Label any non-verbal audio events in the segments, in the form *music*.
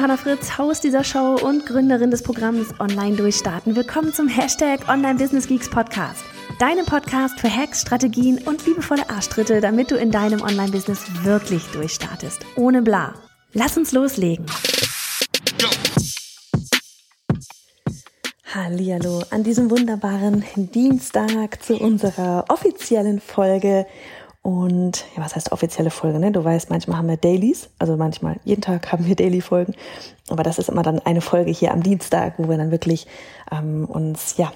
Johanna Fritz, Haus dieser Show und Gründerin des Programms Online Durchstarten. Willkommen zum Hashtag Online Business Geeks Podcast. Deinem Podcast für Hacks, Strategien und liebevolle Arschtritte, damit du in deinem Online-Business wirklich durchstartest. Ohne bla. Lass uns loslegen. Hallihallo an diesem wunderbaren Dienstag zu unserer offiziellen Folge und ja, was heißt offizielle Folge? Ne? Du weißt, manchmal haben wir Dailies, also manchmal jeden Tag haben wir Daily-Folgen. Aber das ist immer dann eine Folge hier am Dienstag, wo wir dann wirklich ähm, uns ja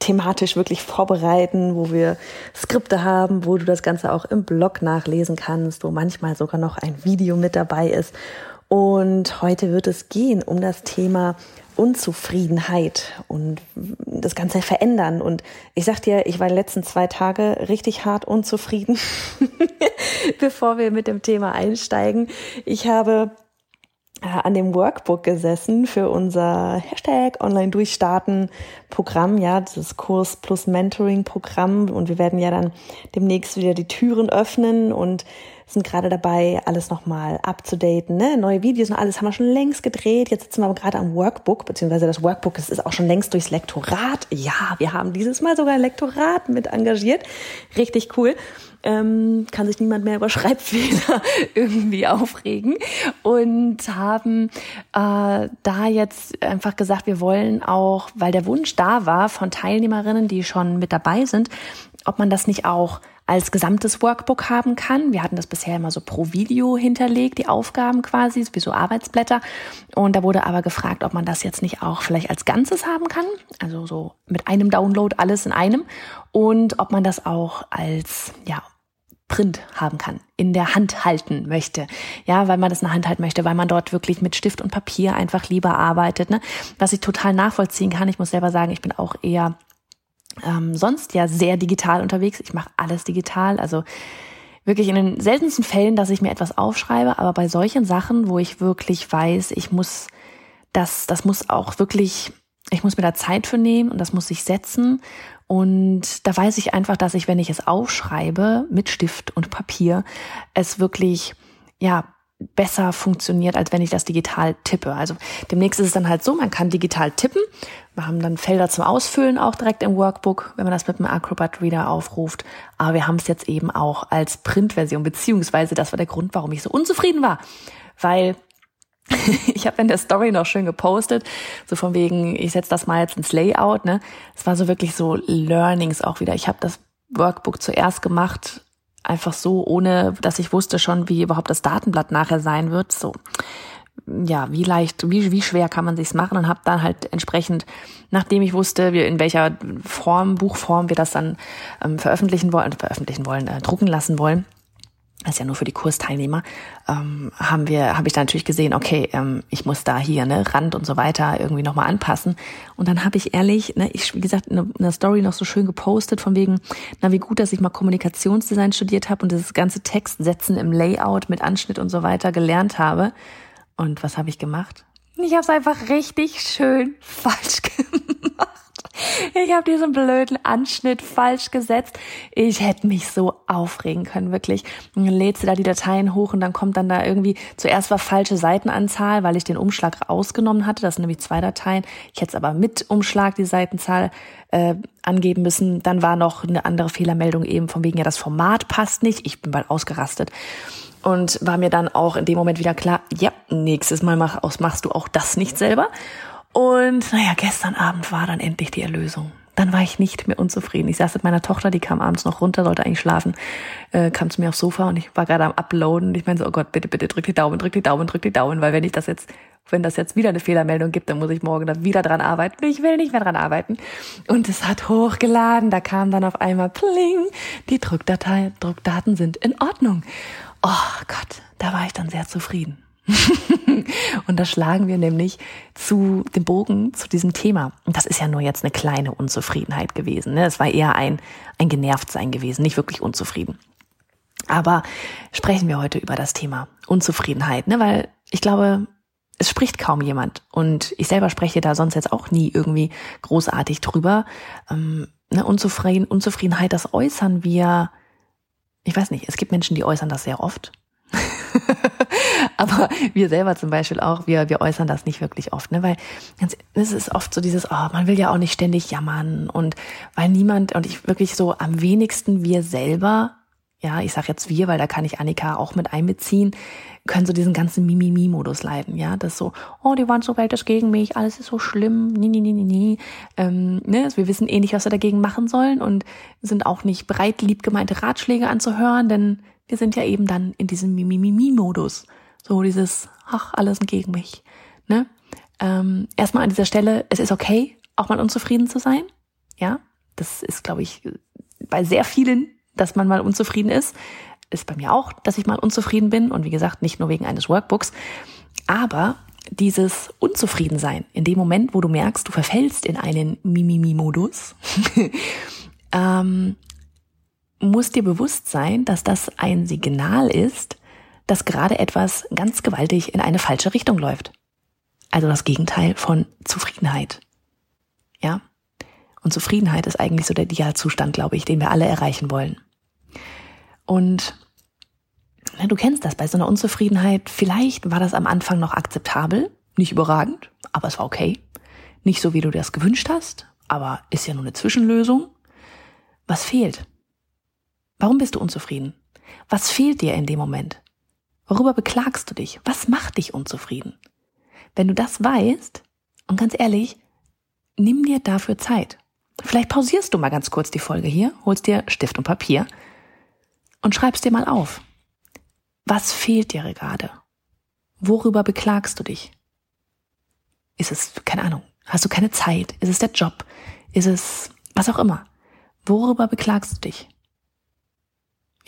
thematisch wirklich vorbereiten, wo wir Skripte haben, wo du das Ganze auch im Blog nachlesen kannst, wo manchmal sogar noch ein Video mit dabei ist. Und heute wird es gehen um das Thema Unzufriedenheit und das Ganze verändern. Und ich sag dir, ich war die letzten zwei Tage richtig hart unzufrieden, *laughs* bevor wir mit dem Thema einsteigen. Ich habe an dem Workbook gesessen für unser Hashtag Online Durchstarten Programm, ja, dieses Kurs plus Mentoring Programm. Und wir werden ja dann demnächst wieder die Türen öffnen und sind gerade dabei, alles nochmal abzudaten, ne? neue Videos und alles haben wir schon längst gedreht. Jetzt sitzen wir aber gerade am Workbook, beziehungsweise das Workbook es ist auch schon längst durchs Lektorat. Ja, wir haben dieses Mal sogar ein Lektorat mit engagiert. Richtig cool. Ähm, kann sich niemand mehr über *laughs* Schreibfehler irgendwie aufregen. Und haben äh, da jetzt einfach gesagt, wir wollen auch, weil der Wunsch da war von Teilnehmerinnen, die schon mit dabei sind, ob man das nicht auch als gesamtes Workbook haben kann. Wir hatten das bisher immer so pro Video hinterlegt, die Aufgaben quasi, wie so Arbeitsblätter. Und da wurde aber gefragt, ob man das jetzt nicht auch vielleicht als Ganzes haben kann. Also so mit einem Download alles in einem. Und ob man das auch als, ja, Print haben kann, in der Hand halten möchte. Ja, weil man das in der Hand halten möchte, weil man dort wirklich mit Stift und Papier einfach lieber arbeitet. Ne? Was ich total nachvollziehen kann. Ich muss selber sagen, ich bin auch eher ähm, sonst ja sehr digital unterwegs. Ich mache alles digital, also wirklich in den seltensten Fällen, dass ich mir etwas aufschreibe, aber bei solchen Sachen, wo ich wirklich weiß, ich muss das, das muss auch wirklich, ich muss mir da Zeit für nehmen und das muss sich setzen. Und da weiß ich einfach, dass ich, wenn ich es aufschreibe mit Stift und Papier, es wirklich, ja, besser funktioniert, als wenn ich das digital tippe. Also demnächst ist es dann halt so, man kann digital tippen. Wir haben dann Felder zum Ausfüllen auch direkt im Workbook, wenn man das mit dem Acrobat Reader aufruft. Aber wir haben es jetzt eben auch als Printversion, beziehungsweise das war der Grund, warum ich so unzufrieden war. Weil *laughs* ich habe in der Story noch schön gepostet, so von wegen, ich setze das mal jetzt ins Layout. Ne, es war so wirklich so Learnings auch wieder. Ich habe das Workbook zuerst gemacht einfach so, ohne dass ich wusste schon, wie überhaupt das Datenblatt nachher sein wird. So, ja, wie leicht, wie, wie schwer kann man sich's machen und habe dann halt entsprechend, nachdem ich wusste, in welcher Form, Buchform wir das dann ähm, veröffentlichen wollen, veröffentlichen wollen, äh, drucken lassen wollen, das ist ja nur für die Kursteilnehmer, ähm, haben wir, habe ich da natürlich gesehen, okay, ähm, ich muss da hier ne Rand und so weiter irgendwie nochmal anpassen. Und dann habe ich ehrlich, ne, ich wie gesagt in einer Story noch so schön gepostet von wegen, na wie gut, dass ich mal Kommunikationsdesign studiert habe und das ganze Textsetzen im Layout mit Anschnitt und so weiter gelernt habe. Und was habe ich gemacht? Ich habe es einfach richtig schön *laughs* falsch gemacht. Ich habe diesen blöden Anschnitt falsch gesetzt. Ich hätte mich so aufregen können, wirklich. Und dann lädst du da die Dateien hoch und dann kommt dann da irgendwie, zuerst war falsche Seitenanzahl, weil ich den Umschlag rausgenommen hatte. Das sind nämlich zwei Dateien. Ich hätte es aber mit Umschlag die Seitenzahl äh, angeben müssen. Dann war noch eine andere Fehlermeldung eben von wegen, ja, das Format passt nicht. Ich bin bald ausgerastet und war mir dann auch in dem Moment wieder klar, ja, nächstes Mal mach, machst du auch das nicht selber. Und naja, gestern Abend war dann endlich die Erlösung. Dann war ich nicht mehr unzufrieden. Ich saß mit meiner Tochter, die kam abends noch runter, sollte eigentlich schlafen, äh, kam zu mir aufs Sofa und ich war gerade am Uploaden. Ich meine so, oh Gott, bitte, bitte drück die Daumen, drück die Daumen, drück die Daumen, weil wenn ich das jetzt, wenn das jetzt wieder eine Fehlermeldung gibt, dann muss ich morgen da wieder dran arbeiten. Ich will nicht mehr dran arbeiten. Und es hat hochgeladen. Da kam dann auf einmal Pling, die Druckdatei, Druckdaten sind in Ordnung. Oh Gott, da war ich dann sehr zufrieden. *laughs* und da schlagen wir nämlich zu dem Bogen zu diesem Thema. Und das ist ja nur jetzt eine kleine Unzufriedenheit gewesen. Ne? Es war eher ein, ein Genervtsein gewesen, nicht wirklich unzufrieden. Aber sprechen wir heute über das Thema Unzufriedenheit, ne? weil ich glaube, es spricht kaum jemand. Und ich selber spreche da sonst jetzt auch nie irgendwie großartig drüber. Ähm, ne? Unzufrieden, Unzufriedenheit, das äußern wir, ich weiß nicht, es gibt Menschen, die äußern das sehr oft. *laughs* Aber wir selber zum Beispiel auch, wir, wir äußern das nicht wirklich oft, ne? Weil es ist oft so dieses, oh, man will ja auch nicht ständig jammern und weil niemand und ich wirklich so am wenigsten wir selber, ja, ich sag jetzt wir, weil da kann ich Annika auch mit einbeziehen, können so diesen ganzen Mimimi-Modus leiden, ja, das so, oh, die waren so weltisch gegen mich, alles ist so schlimm, nie, nie, nie, nie, nie. Ähm, ne? Also wir wissen eh nicht, was wir dagegen machen sollen und sind auch nicht bereit, lieb gemeinte Ratschläge anzuhören, denn wir sind ja eben dann in diesem Mimimi-Modus. So dieses, ach, alles gegen mich. Ne? Ähm, erstmal an dieser Stelle, es ist okay, auch mal unzufrieden zu sein. Ja, das ist, glaube ich, bei sehr vielen, dass man mal unzufrieden ist ist bei mir auch, dass ich mal unzufrieden bin und wie gesagt, nicht nur wegen eines Workbooks, aber dieses Unzufriedensein in dem Moment, wo du merkst, du verfällst in einen Mimimi-Modus, *laughs* ähm, muss dir bewusst sein, dass das ein Signal ist, dass gerade etwas ganz gewaltig in eine falsche Richtung läuft. Also das Gegenteil von Zufriedenheit. Ja? Und Zufriedenheit ist eigentlich so der Idealzustand, glaube ich, den wir alle erreichen wollen. Und na, du kennst das bei so einer Unzufriedenheit. Vielleicht war das am Anfang noch akzeptabel, nicht überragend, aber es war okay. Nicht so, wie du dir das gewünscht hast, aber ist ja nur eine Zwischenlösung. Was fehlt? Warum bist du unzufrieden? Was fehlt dir in dem Moment? Worüber beklagst du dich? Was macht dich unzufrieden? Wenn du das weißt, und ganz ehrlich, nimm dir dafür Zeit. Vielleicht pausierst du mal ganz kurz die Folge hier, holst dir Stift und Papier und schreib's dir mal auf. Was fehlt dir gerade? Worüber beklagst du dich? Ist es, keine Ahnung, hast du keine Zeit? Ist es der Job? Ist es was auch immer? Worüber beklagst du dich?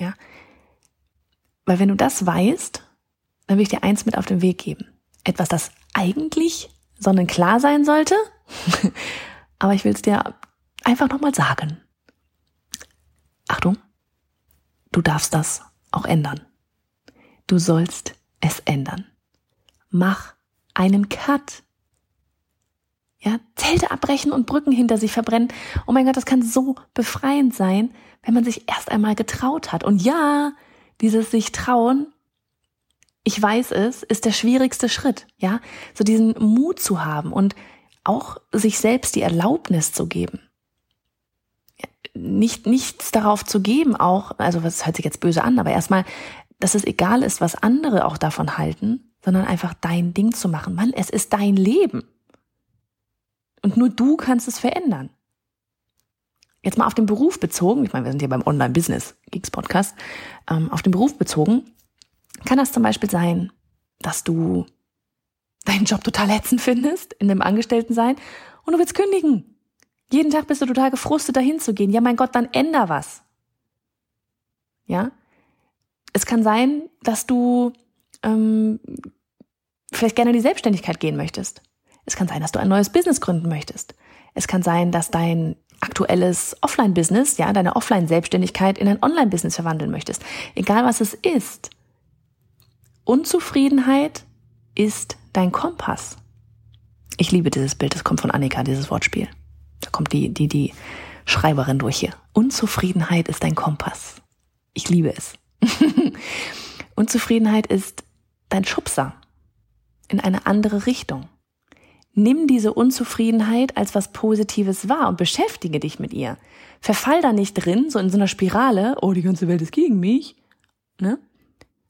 Ja? Weil wenn du das weißt, dann will ich dir eins mit auf den Weg geben. Etwas, das eigentlich sonnenklar sein sollte, *laughs* aber ich will es dir einfach nochmal sagen. Achtung, Du darfst das auch ändern. Du sollst es ändern. Mach einen Cut. Ja, Zelte abbrechen und Brücken hinter sich verbrennen. Oh mein Gott, das kann so befreiend sein, wenn man sich erst einmal getraut hat. Und ja, dieses sich trauen, ich weiß es, ist der schwierigste Schritt. Ja, so diesen Mut zu haben und auch sich selbst die Erlaubnis zu geben nicht, nichts darauf zu geben, auch, also was hört sich jetzt böse an, aber erstmal, dass es egal ist, was andere auch davon halten, sondern einfach dein Ding zu machen. Mann, es ist dein Leben. Und nur du kannst es verändern. Jetzt mal auf den Beruf bezogen, ich meine, wir sind hier beim Online-Business, Geeks Podcast, ähm, auf den Beruf bezogen, kann das zum Beispiel sein, dass du deinen Job total ätzend findest in dem Angestelltensein und du willst kündigen. Jeden Tag bist du total gefrustet, dahin zu gehen. Ja, mein Gott, dann änder was. Ja? Es kann sein, dass du ähm, vielleicht gerne in die Selbstständigkeit gehen möchtest. Es kann sein, dass du ein neues Business gründen möchtest. Es kann sein, dass dein aktuelles Offline-Business, ja, deine Offline-Selbstständigkeit in ein Online-Business verwandeln möchtest. Egal was es ist. Unzufriedenheit ist dein Kompass. Ich liebe dieses Bild, das kommt von Annika, dieses Wortspiel. Da kommt die, die, die Schreiberin durch hier. Unzufriedenheit ist dein Kompass. Ich liebe es. *laughs* Unzufriedenheit ist dein Schubser in eine andere Richtung. Nimm diese Unzufriedenheit als was Positives wahr und beschäftige dich mit ihr. Verfall da nicht drin, so in so einer Spirale, oh, die ganze Welt ist gegen mich, ne?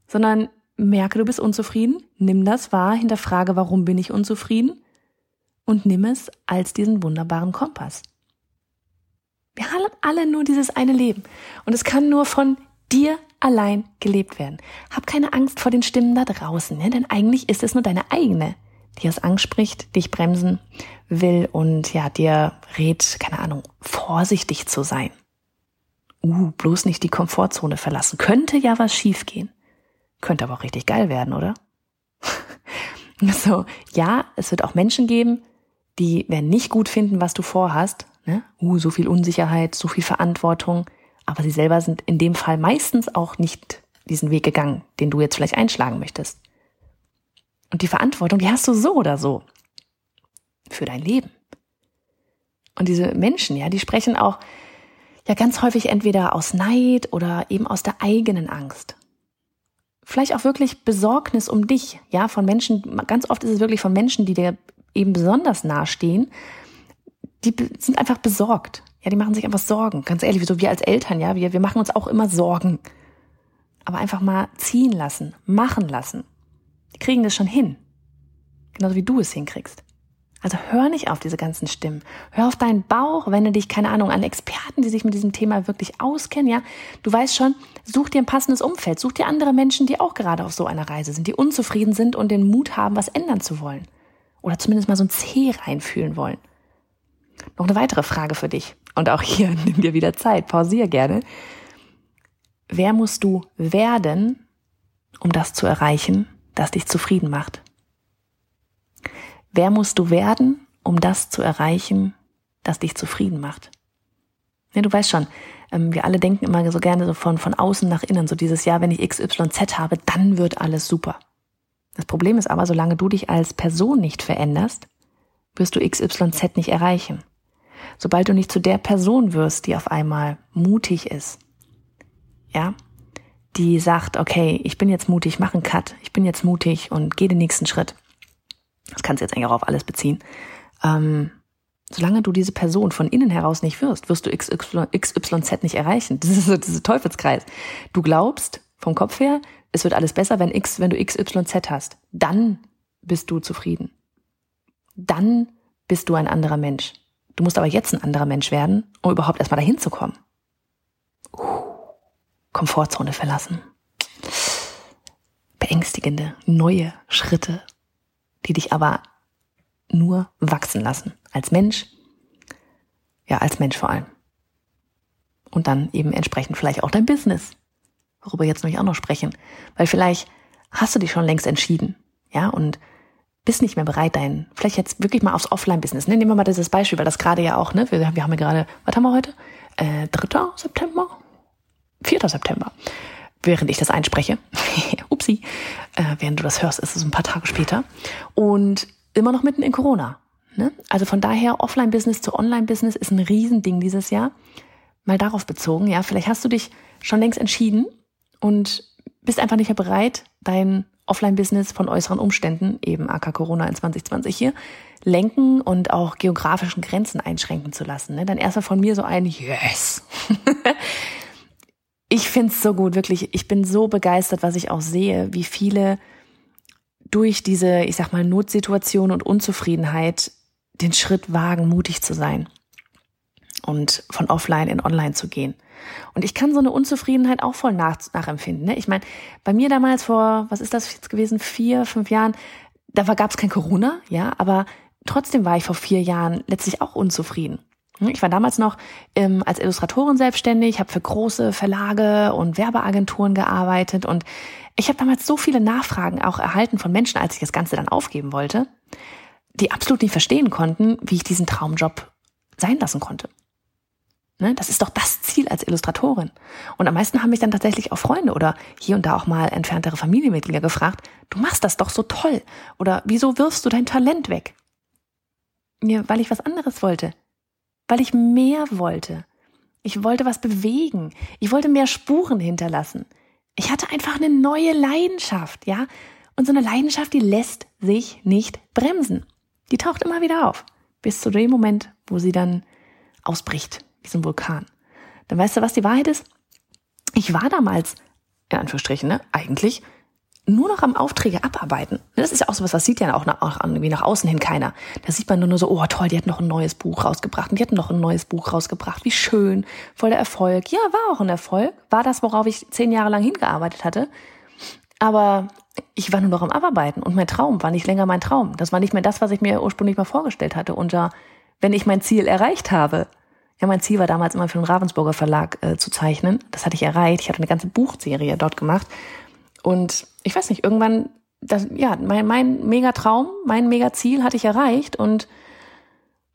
Sondern merke, du bist unzufrieden, nimm das wahr, hinterfrage, warum bin ich unzufrieden und nimm es als diesen wunderbaren Kompass. Wir haben alle nur dieses eine Leben und es kann nur von dir allein gelebt werden. Hab keine Angst vor den Stimmen da draußen, ne? denn eigentlich ist es nur deine eigene, die es anspricht, dich bremsen will und ja, dir rät, keine Ahnung, vorsichtig zu sein. Uh, bloß nicht die Komfortzone verlassen. Könnte ja was schiefgehen. Könnte aber auch richtig geil werden, oder? *laughs* so, ja, es wird auch Menschen geben, die werden nicht gut finden, was du vorhast. Ne? Uh, so viel Unsicherheit, so viel Verantwortung. Aber sie selber sind in dem Fall meistens auch nicht diesen Weg gegangen, den du jetzt vielleicht einschlagen möchtest. Und die Verantwortung, die hast du so oder so. Für dein Leben. Und diese Menschen, ja, die sprechen auch ja ganz häufig entweder aus Neid oder eben aus der eigenen Angst. vielleicht auch wirklich Besorgnis um dich, ja, von Menschen, ganz oft ist es wirklich von Menschen, die dir eben besonders nahestehen, die sind einfach besorgt. Ja, die machen sich einfach Sorgen. Ganz ehrlich, so wir als Eltern, ja, wir, wir machen uns auch immer Sorgen. Aber einfach mal ziehen lassen, machen lassen. Kriegen das schon hin. Genauso wie du es hinkriegst. Also hör nicht auf diese ganzen Stimmen. Hör auf deinen Bauch, wende dich, keine Ahnung, an Experten, die sich mit diesem Thema wirklich auskennen, ja. Du weißt schon, such dir ein passendes Umfeld, such dir andere Menschen, die auch gerade auf so einer Reise sind, die unzufrieden sind und den Mut haben, was ändern zu wollen. Oder zumindest mal so ein C reinfühlen wollen. Noch eine weitere Frage für dich. Und auch hier *laughs* nimm dir wieder Zeit, pausier gerne. Wer musst du werden, um das zu erreichen, das dich zufrieden macht? Wer musst du werden, um das zu erreichen, das dich zufrieden macht? Ja, du weißt schon, ähm, wir alle denken immer so gerne so von, von außen nach innen, so dieses Jahr, wenn ich XYZ habe, dann wird alles super. Das Problem ist aber, solange du dich als Person nicht veränderst, wirst du XYZ nicht erreichen. Sobald du nicht zu der Person wirst, die auf einmal mutig ist, ja, die sagt, okay, ich bin jetzt mutig, mach einen Cut, ich bin jetzt mutig und gehe den nächsten Schritt, das kannst du jetzt eigentlich auch auf alles beziehen, ähm, solange du diese Person von innen heraus nicht wirst, wirst du XY, XYZ nicht erreichen. Das ist so dieser Teufelskreis. Du glaubst vom Kopf her, es wird alles besser, wenn X, wenn du XYZ hast. Dann bist du zufrieden. Dann bist du ein anderer Mensch. Du musst aber jetzt ein anderer Mensch werden, um überhaupt erstmal dahin zu kommen. Uh, Komfortzone verlassen. Beängstigende, neue Schritte die dich aber nur wachsen lassen. Als Mensch, ja, als Mensch vor allem. Und dann eben entsprechend vielleicht auch dein Business, worüber jetzt nämlich auch noch sprechen. Weil vielleicht hast du dich schon längst entschieden, ja, und bist nicht mehr bereit, dein, vielleicht jetzt wirklich mal aufs Offline-Business. Ne? Nehmen wir mal dieses Beispiel, weil das gerade ja auch, ne, wir, wir haben ja gerade, was haben wir heute? Äh, 3. September? 4. September während ich das einspreche. *laughs* Upsi. Äh, während du das hörst, ist es ein paar Tage später. Und immer noch mitten in Corona. Ne? Also von daher, Offline-Business zu Online-Business ist ein Riesending dieses Jahr. Mal darauf bezogen, ja, vielleicht hast du dich schon längst entschieden und bist einfach nicht mehr bereit, dein Offline-Business von äußeren Umständen, eben AK Corona in 2020 hier, lenken und auch geografischen Grenzen einschränken zu lassen. Ne? Dann erstmal von mir so ein Yes. *laughs* ich finde es so gut, wirklich. Ich bin so begeistert, was ich auch sehe, wie viele durch diese, ich sag mal, Notsituation und Unzufriedenheit den Schritt wagen, mutig zu sein und von offline in online zu gehen. Und ich kann so eine Unzufriedenheit auch voll nach, nachempfinden. Ne? Ich meine, bei mir damals vor, was ist das jetzt gewesen, vier, fünf Jahren, da gab es kein Corona, ja, aber trotzdem war ich vor vier Jahren letztlich auch unzufrieden. Ich war damals noch ähm, als Illustratorin selbstständig, habe für große Verlage und Werbeagenturen gearbeitet und ich habe damals so viele Nachfragen auch erhalten von Menschen, als ich das Ganze dann aufgeben wollte, die absolut nicht verstehen konnten, wie ich diesen Traumjob sein lassen konnte. Ne? Das ist doch das Ziel als Illustratorin. Und am meisten haben mich dann tatsächlich auch Freunde oder hier und da auch mal entferntere Familienmitglieder gefragt, du machst das doch so toll oder wieso wirfst du dein Talent weg? Ja, weil ich was anderes wollte weil ich mehr wollte. Ich wollte was bewegen. Ich wollte mehr Spuren hinterlassen. Ich hatte einfach eine neue Leidenschaft, ja? Und so eine Leidenschaft, die lässt sich nicht bremsen. Die taucht immer wieder auf. Bis zu dem Moment, wo sie dann ausbricht, wie so ein Vulkan. Dann weißt du, was die Wahrheit ist? Ich war damals, in Anführungsstrichen, ne, eigentlich nur noch am Aufträge abarbeiten. Das ist ja auch sowas, was sieht ja auch nach, irgendwie nach außen hin keiner. Da sieht man nur so, oh toll, die hat noch ein neues Buch rausgebracht und die hat noch ein neues Buch rausgebracht. Wie schön, voll der Erfolg. Ja, war auch ein Erfolg. War das, worauf ich zehn Jahre lang hingearbeitet hatte. Aber ich war nur noch am Abarbeiten und mein Traum war nicht länger mein Traum. Das war nicht mehr das, was ich mir ursprünglich mal vorgestellt hatte. Und ja, wenn ich mein Ziel erreicht habe, ja, mein Ziel war damals immer für den Ravensburger Verlag äh, zu zeichnen. Das hatte ich erreicht. Ich hatte eine ganze Buchserie dort gemacht. Und ich weiß nicht, irgendwann, das, ja, mein, mein Megatraum, mein Megaziel hatte ich erreicht und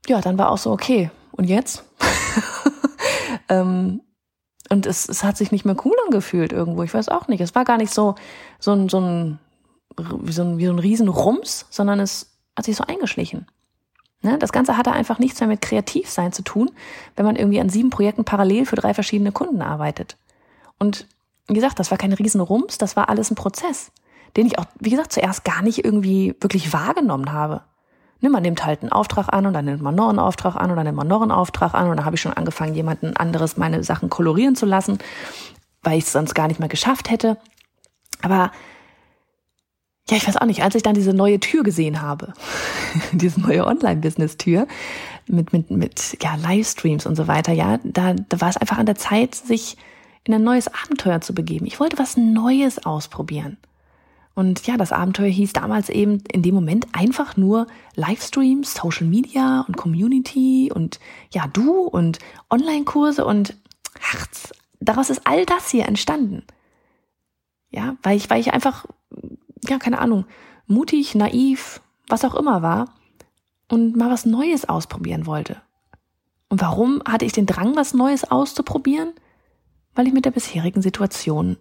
ja, dann war auch so, okay, und jetzt? *laughs* ähm, und es, es hat sich nicht mehr cool angefühlt irgendwo. Ich weiß auch nicht. Es war gar nicht so, so ein, so ein, wie so ein, wie so ein Riesenrums, sondern es hat sich so eingeschlichen. Ne? Das Ganze hatte einfach nichts mehr mit Kreativsein zu tun, wenn man irgendwie an sieben Projekten parallel für drei verschiedene Kunden arbeitet. Und wie gesagt, das war kein Riesenrums, das war alles ein Prozess, den ich auch, wie gesagt, zuerst gar nicht irgendwie wirklich wahrgenommen habe. Ne, man nimmt halt einen Auftrag an und dann nimmt man noch einen Auftrag an und dann nimmt man noch einen Auftrag an und dann habe ich schon angefangen, jemanden anderes meine Sachen kolorieren zu lassen, weil ich es sonst gar nicht mehr geschafft hätte. Aber ja, ich weiß auch nicht, als ich dann diese neue Tür gesehen habe, *laughs* diese neue Online-Business-Tür mit, mit, mit ja, Livestreams und so weiter, ja, da, da war es einfach an der Zeit, sich in ein neues Abenteuer zu begeben. Ich wollte was Neues ausprobieren. Und ja, das Abenteuer hieß damals eben in dem Moment einfach nur Livestreams, Social Media und Community und ja, du und Online-Kurse und ach, daraus ist all das hier entstanden. Ja, weil ich, weil ich einfach ja, keine Ahnung, mutig, naiv, was auch immer war und mal was Neues ausprobieren wollte. Und warum hatte ich den Drang, was Neues auszuprobieren? Weil ich mit der bisherigen Situation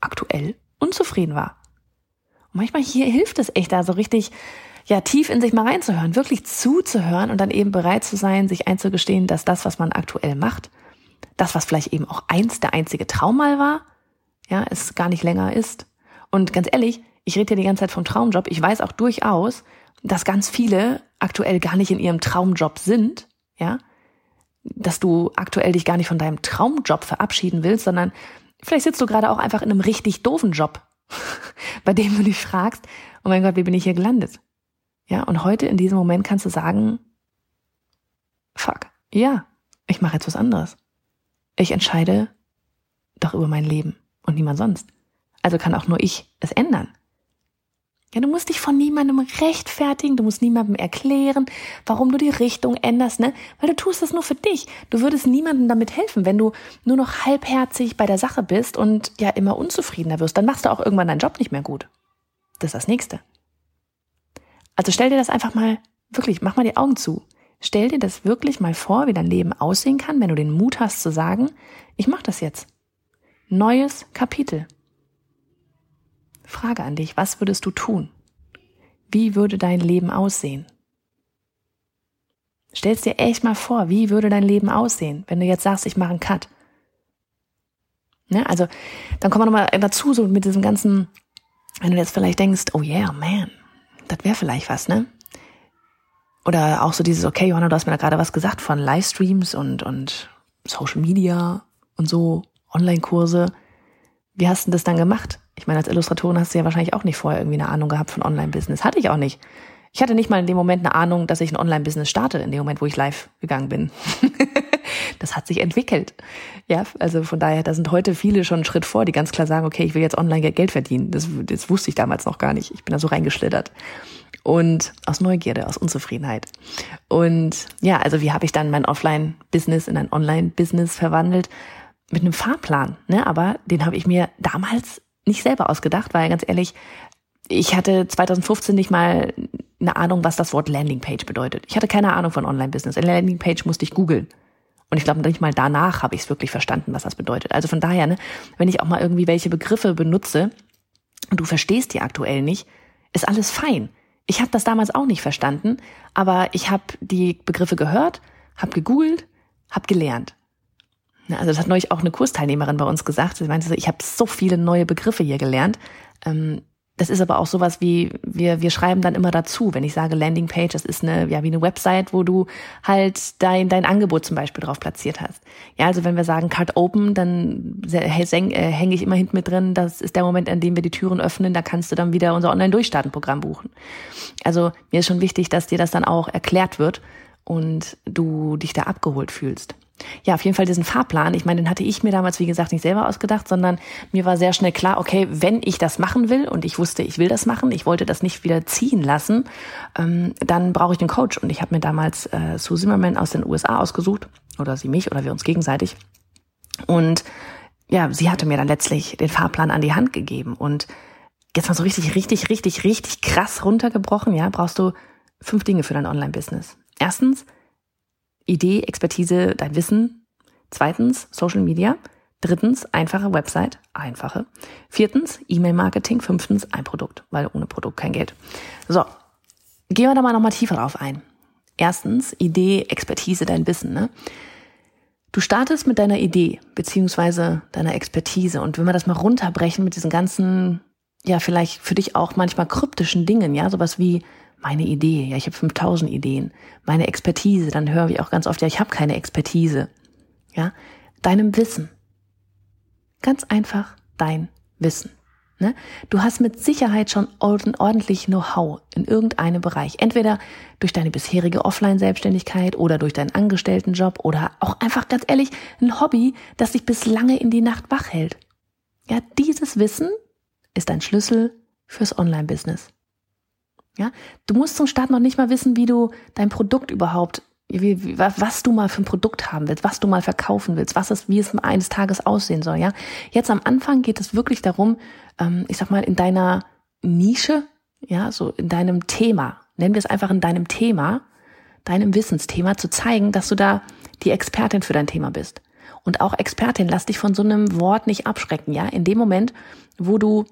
aktuell unzufrieden war. Und manchmal hier hilft es echt da so richtig, ja, tief in sich mal reinzuhören, wirklich zuzuhören und dann eben bereit zu sein, sich einzugestehen, dass das, was man aktuell macht, das, was vielleicht eben auch einst der einzige Traum mal war, ja, es gar nicht länger ist. Und ganz ehrlich, ich rede hier die ganze Zeit vom Traumjob. Ich weiß auch durchaus, dass ganz viele aktuell gar nicht in ihrem Traumjob sind, ja, dass du aktuell dich gar nicht von deinem Traumjob verabschieden willst, sondern vielleicht sitzt du gerade auch einfach in einem richtig doofen Job, *laughs* bei dem du dich fragst, oh mein Gott, wie bin ich hier gelandet? Ja, und heute in diesem Moment kannst du sagen, fuck, ja, ich mache jetzt was anderes. Ich entscheide doch über mein Leben und niemand sonst. Also kann auch nur ich es ändern. Ja, du musst dich von niemandem rechtfertigen, du musst niemandem erklären, warum du die Richtung änderst, ne? Weil du tust das nur für dich. Du würdest niemandem damit helfen, wenn du nur noch halbherzig bei der Sache bist und ja immer unzufriedener wirst. Dann machst du auch irgendwann deinen Job nicht mehr gut. Das ist das Nächste. Also stell dir das einfach mal, wirklich, mach mal die Augen zu. Stell dir das wirklich mal vor, wie dein Leben aussehen kann, wenn du den Mut hast zu sagen, ich mach das jetzt. Neues Kapitel. Frage an dich, was würdest du tun? Wie würde dein Leben aussehen? Stell's dir echt mal vor, wie würde dein Leben aussehen, wenn du jetzt sagst, ich mache einen Cut. Ne? Also, dann kommen wir nochmal dazu, so mit diesem ganzen, wenn du jetzt vielleicht denkst, oh yeah, man, das wäre vielleicht was, ne? Oder auch so dieses, okay, Johanna, du hast mir da gerade was gesagt von Livestreams und, und Social Media und so, Online-Kurse. Wie hast du das dann gemacht? Ich meine, als Illustratorin hast du ja wahrscheinlich auch nicht vorher irgendwie eine Ahnung gehabt von Online-Business. Hatte ich auch nicht. Ich hatte nicht mal in dem Moment eine Ahnung, dass ich ein Online-Business starte, in dem Moment, wo ich live gegangen bin. *laughs* das hat sich entwickelt. Ja, also von daher, da sind heute viele schon einen Schritt vor, die ganz klar sagen, okay, ich will jetzt online Geld verdienen. Das, das wusste ich damals noch gar nicht. Ich bin da so reingeschlittert. Und aus Neugierde, aus Unzufriedenheit. Und ja, also wie habe ich dann mein Offline-Business in ein Online-Business verwandelt? Mit einem Fahrplan, ne? Aber den habe ich mir damals nicht selber ausgedacht, weil ganz ehrlich, ich hatte 2015 nicht mal eine Ahnung, was das Wort Landingpage bedeutet. Ich hatte keine Ahnung von Online-Business. Eine Landingpage musste ich googeln. Und ich glaube, nicht mal danach habe ich es wirklich verstanden, was das bedeutet. Also von daher, ne, wenn ich auch mal irgendwie welche Begriffe benutze und du verstehst die aktuell nicht, ist alles fein. Ich habe das damals auch nicht verstanden, aber ich habe die Begriffe gehört, habe gegoogelt, habe gelernt. Ne, also das hat neulich auch eine Kursteilnehmerin bei uns gesagt. Sie meinte, ich habe so viele neue Begriffe hier gelernt. Ähm, das ist aber auch sowas wie, wir, wir schreiben dann immer dazu, wenn ich sage Landingpage, das ist eine, ja, wie eine Website, wo du halt dein, dein Angebot zum Beispiel drauf platziert hast. Ja, also wenn wir sagen Card Open, dann äh, hänge ich immer hinten mit drin, das ist der Moment, an dem wir die Türen öffnen, da kannst du dann wieder unser Online-Durchstarten-Programm buchen. Also mir ist schon wichtig, dass dir das dann auch erklärt wird und du dich da abgeholt fühlst ja, auf jeden Fall diesen Fahrplan. Ich meine, den hatte ich mir damals, wie gesagt, nicht selber ausgedacht, sondern mir war sehr schnell klar, okay, wenn ich das machen will und ich wusste, ich will das machen, ich wollte das nicht wieder ziehen lassen, ähm, dann brauche ich einen Coach. Und ich habe mir damals äh, Sue Zimmerman aus den USA ausgesucht, oder sie mich, oder wir uns gegenseitig. Und ja, sie hatte mir dann letztlich den Fahrplan an die Hand gegeben. Und jetzt mal so richtig, richtig, richtig, richtig krass runtergebrochen, ja, brauchst du fünf Dinge für dein Online-Business. Erstens, Idee, Expertise, dein Wissen. Zweitens, Social Media. Drittens, einfache Website, einfache. Viertens, E-Mail-Marketing. Fünftens, ein Produkt, weil ohne Produkt kein Geld. So, gehen wir da mal nochmal tiefer drauf ein. Erstens, Idee, Expertise, dein Wissen. Ne? Du startest mit deiner Idee beziehungsweise deiner Expertise und wenn wir das mal runterbrechen mit diesen ganzen, ja vielleicht für dich auch manchmal kryptischen Dingen, ja, sowas wie meine Idee, ja, ich habe 5000 Ideen, meine Expertise, dann höre ich auch ganz oft, ja, ich habe keine Expertise, ja, deinem Wissen. Ganz einfach dein Wissen. Ne? Du hast mit Sicherheit schon ordentlich Know-how in irgendeinem Bereich. Entweder durch deine bisherige Offline-Selbstständigkeit oder durch deinen Angestelltenjob oder auch einfach ganz ehrlich ein Hobby, das dich bis lange in die Nacht wach hält. Ja, dieses Wissen ist ein Schlüssel fürs Online-Business. Ja, du musst zum Start noch nicht mal wissen, wie du dein Produkt überhaupt wie, wie, was du mal für ein Produkt haben willst, was du mal verkaufen willst, was es, wie es eines Tages aussehen soll, ja. Jetzt am Anfang geht es wirklich darum, ähm, ich sag mal, in deiner Nische, ja, so in deinem Thema, nennen wir es einfach in deinem Thema, deinem Wissensthema, zu zeigen, dass du da die Expertin für dein Thema bist. Und auch Expertin, lass dich von so einem Wort nicht abschrecken, ja. In dem Moment, wo du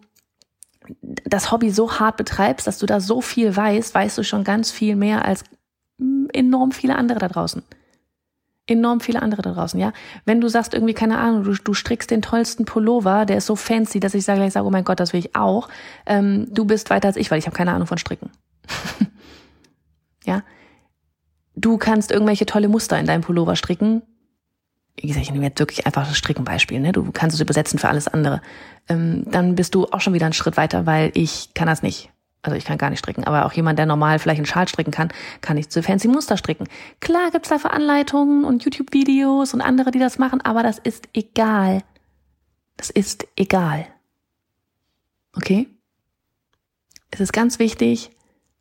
das Hobby so hart betreibst, dass du da so viel weißt, weißt du schon ganz viel mehr als enorm viele andere da draußen. Enorm viele andere da draußen, ja. Wenn du sagst irgendwie, keine Ahnung, du, du strickst den tollsten Pullover, der ist so fancy, dass ich sage, gleich sage, oh mein Gott, das will ich auch. Ähm, du bist weiter als ich, weil ich habe keine Ahnung von Stricken. *laughs* ja. Du kannst irgendwelche tolle Muster in deinem Pullover stricken. Wie gesagt, ich nehme jetzt wirklich einfach das Strickenbeispiel, ne? Du kannst es übersetzen für alles andere. Ähm, dann bist du auch schon wieder einen Schritt weiter, weil ich kann das nicht. Also ich kann gar nicht stricken, aber auch jemand, der normal vielleicht einen Schal stricken kann, kann nicht so fancy Muster stricken. Klar gibt's dafür Anleitungen und YouTube-Videos und andere, die das machen, aber das ist egal. Das ist egal. Okay? Es ist ganz wichtig,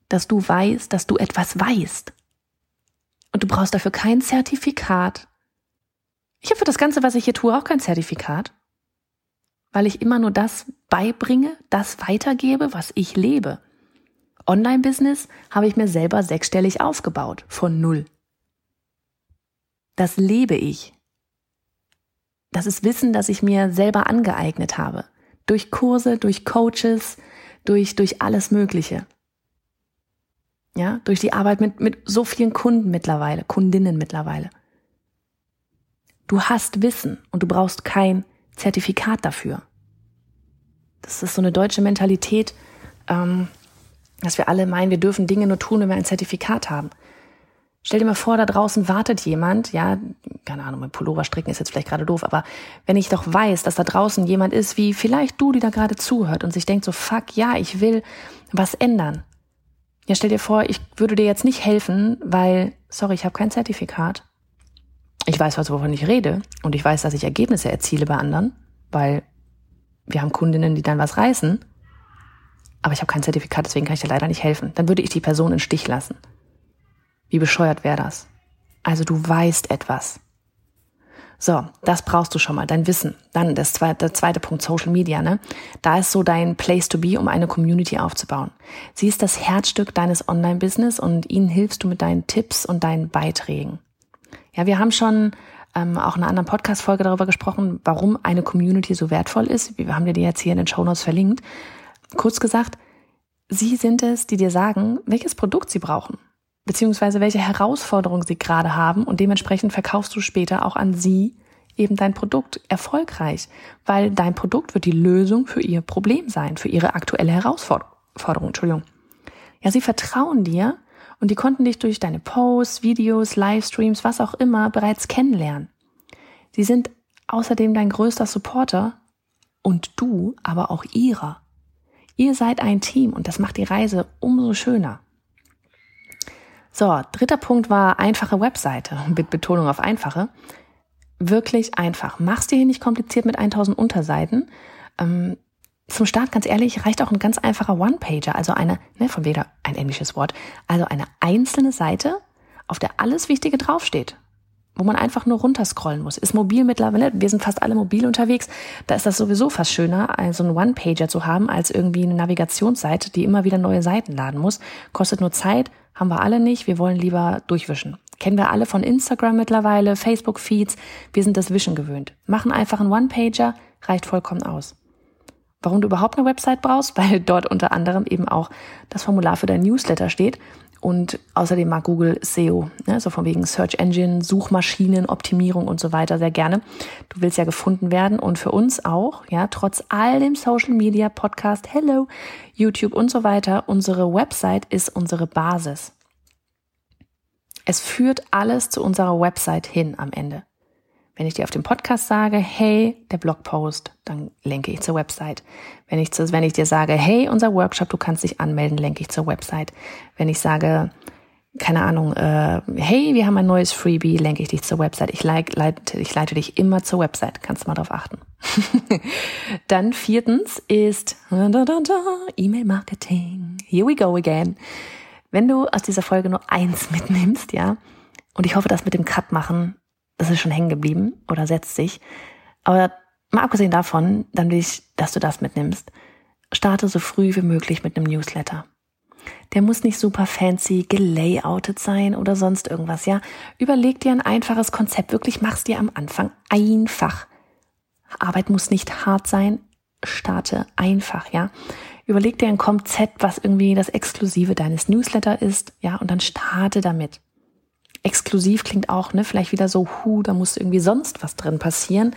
dass du weißt, dass du etwas weißt. Und du brauchst dafür kein Zertifikat. Ich habe für das Ganze, was ich hier tue, auch kein Zertifikat. Weil ich immer nur das beibringe, das weitergebe, was ich lebe. Online-Business habe ich mir selber sechsstellig aufgebaut, von null. Das lebe ich. Das ist Wissen, das ich mir selber angeeignet habe. Durch Kurse, durch Coaches, durch, durch alles Mögliche. Ja, durch die Arbeit mit, mit so vielen Kunden mittlerweile, Kundinnen mittlerweile. Du hast Wissen und du brauchst kein Zertifikat dafür. Das ist so eine deutsche Mentalität, ähm, dass wir alle meinen, wir dürfen Dinge nur tun, wenn wir ein Zertifikat haben. Stell dir mal vor, da draußen wartet jemand, ja, keine Ahnung, mein Pullover stricken ist jetzt vielleicht gerade doof, aber wenn ich doch weiß, dass da draußen jemand ist, wie vielleicht du, die da gerade zuhört und sich denkt so, fuck, ja, ich will was ändern. Ja, stell dir vor, ich würde dir jetzt nicht helfen, weil, sorry, ich habe kein Zertifikat. Ich weiß, was wovon ich rede und ich weiß, dass ich Ergebnisse erziele bei anderen, weil wir haben Kundinnen, die dann was reißen aber ich habe kein Zertifikat, deswegen kann ich dir leider nicht helfen. Dann würde ich die Person in Stich lassen. Wie bescheuert wäre das? Also du weißt etwas. So, das brauchst du schon mal, dein Wissen. Dann das zweite, der zweite Punkt, Social Media. Ne? Da ist so dein Place to be, um eine Community aufzubauen. Sie ist das Herzstück deines Online-Business und ihnen hilfst du mit deinen Tipps und deinen Beiträgen. Ja, wir haben schon ähm, auch in einer anderen Podcast-Folge darüber gesprochen, warum eine Community so wertvoll ist. Wir haben dir die jetzt hier in den Show Notes verlinkt. Kurz gesagt, sie sind es, die dir sagen, welches Produkt sie brauchen, beziehungsweise welche Herausforderung sie gerade haben und dementsprechend verkaufst du später auch an sie eben dein Produkt erfolgreich, weil dein Produkt wird die Lösung für ihr Problem sein, für ihre aktuelle Herausforderung. Entschuldigung. Ja, sie vertrauen dir und die konnten dich durch deine Posts, Videos, Livestreams, was auch immer bereits kennenlernen. Sie sind außerdem dein größter Supporter und du aber auch ihrer. Ihr seid ein Team und das macht die Reise umso schöner. So, dritter Punkt war einfache Webseite *laughs* mit Betonung auf einfache. Wirklich einfach. Mach's dir hier nicht kompliziert mit 1000 Unterseiten. Ähm, zum Start, ganz ehrlich, reicht auch ein ganz einfacher One-Pager, also eine, ne, von weder ein englisches Wort, also eine einzelne Seite, auf der alles Wichtige draufsteht wo man einfach nur runterscrollen muss. Ist mobil mittlerweile, wir sind fast alle mobil unterwegs, da ist das sowieso fast schöner, also einen One-Pager zu haben, als irgendwie eine Navigationsseite, die immer wieder neue Seiten laden muss. Kostet nur Zeit, haben wir alle nicht, wir wollen lieber durchwischen. Kennen wir alle von Instagram mittlerweile, Facebook-Feeds, wir sind das Wischen gewöhnt. Machen einfach einen One-Pager, reicht vollkommen aus. Warum du überhaupt eine Website brauchst, *laughs* weil dort unter anderem eben auch das Formular für dein Newsletter steht. Und außerdem mag Google SEO, ne, so von wegen Search Engine, Suchmaschinen, Optimierung und so weiter sehr gerne. Du willst ja gefunden werden und für uns auch, ja, trotz all dem Social Media, Podcast, Hello, YouTube und so weiter, unsere Website ist unsere Basis. Es führt alles zu unserer Website hin am Ende. Wenn ich dir auf dem Podcast sage, hey, der Blogpost, dann lenke ich zur Website. Wenn ich, zu, wenn ich dir sage, hey, unser Workshop, du kannst dich anmelden, lenke ich zur Website. Wenn ich sage, keine Ahnung, äh, hey, wir haben ein neues Freebie, lenke ich dich zur Website. Ich, like, leite, ich leite dich immer zur Website, kannst mal drauf achten. *laughs* dann viertens ist E-Mail-Marketing. Here we go again. Wenn du aus dieser Folge nur eins mitnimmst, ja, und ich hoffe, das mit dem Cut machen das ist schon hängen geblieben oder setzt sich. Aber mal abgesehen davon, dann will ich, dass du das mitnimmst. Starte so früh wie möglich mit einem Newsletter. Der muss nicht super fancy gelayoutet sein oder sonst irgendwas, ja. Überleg dir ein einfaches Konzept. Wirklich mach's dir am Anfang einfach. Arbeit muss nicht hart sein. Starte einfach, ja. Überleg dir ein Konzept, was irgendwie das Exklusive deines Newsletter ist, ja, und dann starte damit exklusiv klingt auch, ne, vielleicht wieder so, hu, da muss irgendwie sonst was drin passieren.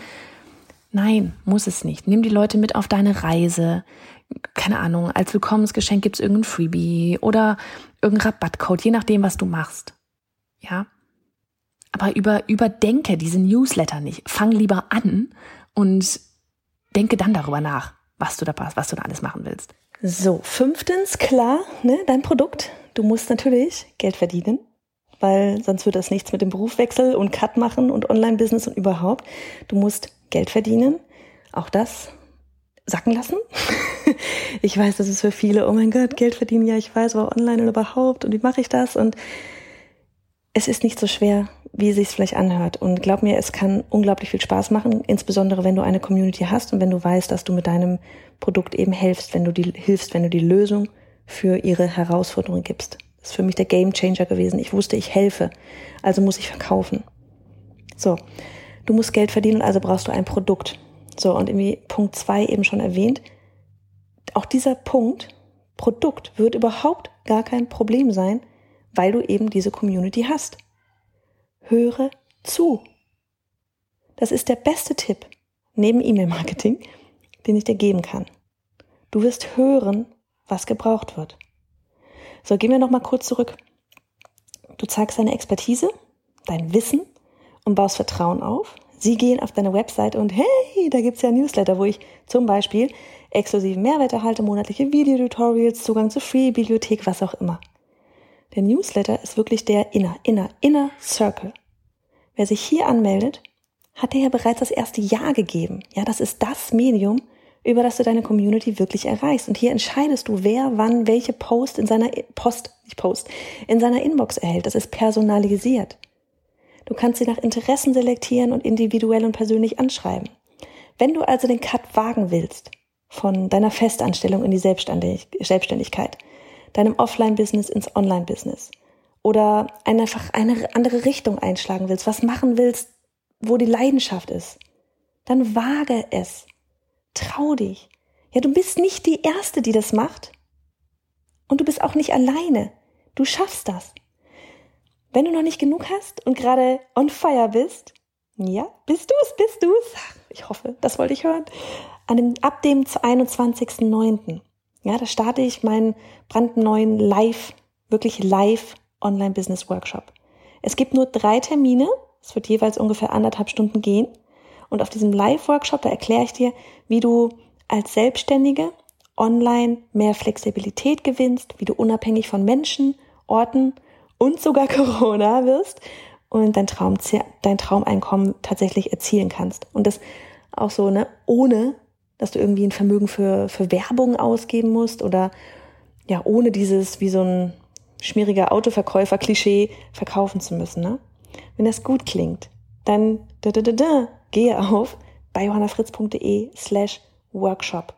Nein, muss es nicht. Nimm die Leute mit auf deine Reise. Keine Ahnung, als Willkommensgeschenk gibt's irgendein Freebie oder irgendein Rabattcode, je nachdem, was du machst. Ja. Aber über, überdenke diese Newsletter nicht. Fang lieber an und denke dann darüber nach, was du da was du da alles machen willst. So, fünftens, klar, ne, dein Produkt. Du musst natürlich Geld verdienen weil sonst wird das nichts mit dem Berufswechsel und Cut machen und Online-Business und überhaupt. Du musst Geld verdienen. Auch das sacken lassen. *laughs* ich weiß, das ist für viele, oh mein Gott, Geld verdienen, ja, ich weiß, aber online oder überhaupt und wie mache ich das? Und es ist nicht so schwer, wie es sich vielleicht anhört. Und glaub mir, es kann unglaublich viel Spaß machen, insbesondere wenn du eine Community hast und wenn du weißt, dass du mit deinem Produkt eben hilfst, wenn du die hilfst, wenn du die Lösung für ihre Herausforderungen gibst. Das ist für mich der Game Changer gewesen. Ich wusste, ich helfe, also muss ich verkaufen. So, du musst Geld verdienen, also brauchst du ein Produkt. So, und irgendwie Punkt zwei eben schon erwähnt, auch dieser Punkt, Produkt, wird überhaupt gar kein Problem sein, weil du eben diese Community hast. Höre zu. Das ist der beste Tipp neben E-Mail-Marketing, den ich dir geben kann. Du wirst hören, was gebraucht wird. So, gehen wir nochmal kurz zurück. Du zeigst deine Expertise, dein Wissen und baust Vertrauen auf. Sie gehen auf deine Website und hey, da gibt's ja Newsletter, wo ich zum Beispiel exklusiven Mehrwert erhalte, monatliche Videotutorials, Zugang zur Free-Bibliothek, was auch immer. Der Newsletter ist wirklich der Inner, Inner, Inner Circle. Wer sich hier anmeldet, hat dir ja bereits das erste Jahr gegeben. Ja, das ist das Medium, über das du deine Community wirklich erreichst. Und hier entscheidest du, wer wann welche Post in seiner Post, nicht Post, in seiner Inbox erhält. Das ist personalisiert. Du kannst sie nach Interessen selektieren und individuell und persönlich anschreiben. Wenn du also den Cut wagen willst, von deiner Festanstellung in die Selbstständigkeit, deinem Offline-Business ins Online-Business oder einfach eine andere Richtung einschlagen willst, was machen willst, wo die Leidenschaft ist, dann wage es. Trau dich. Ja, du bist nicht die Erste, die das macht. Und du bist auch nicht alleine. Du schaffst das. Wenn du noch nicht genug hast und gerade on fire bist, ja, bist du es, bist du es. Ich hoffe, das wollte ich hören. An dem, ab dem 21.09. Ja, da starte ich meinen brandneuen Live, wirklich Live Online Business Workshop. Es gibt nur drei Termine. Es wird jeweils ungefähr anderthalb Stunden gehen. Und auf diesem Live-Workshop, da erkläre ich dir, wie du als Selbstständige online mehr Flexibilität gewinnst, wie du unabhängig von Menschen, Orten und sogar *laughs* Corona wirst und dein Traum, dein Traumeinkommen tatsächlich erzielen kannst. Und das auch so, ne, ohne, dass du irgendwie ein Vermögen für, für Werbung ausgeben musst oder ja, ohne dieses, wie so ein schmieriger Autoverkäufer-Klischee verkaufen zu müssen, ne? Wenn das gut klingt, dann da, da, da, da, gehe auf bei johannafritz.de slash workshop.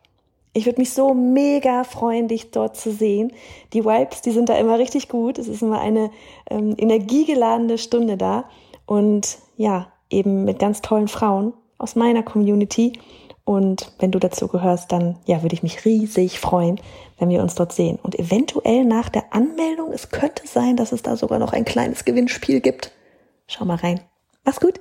Ich würde mich so mega freuen, dich dort zu sehen. Die Vibes, die sind da immer richtig gut. Es ist immer eine ähm, energiegeladene Stunde da. Und ja, eben mit ganz tollen Frauen aus meiner Community. Und wenn du dazu gehörst, dann ja, würde ich mich riesig freuen, wenn wir uns dort sehen. Und eventuell nach der Anmeldung, es könnte sein, dass es da sogar noch ein kleines Gewinnspiel gibt. Schau mal rein. Mach's gut.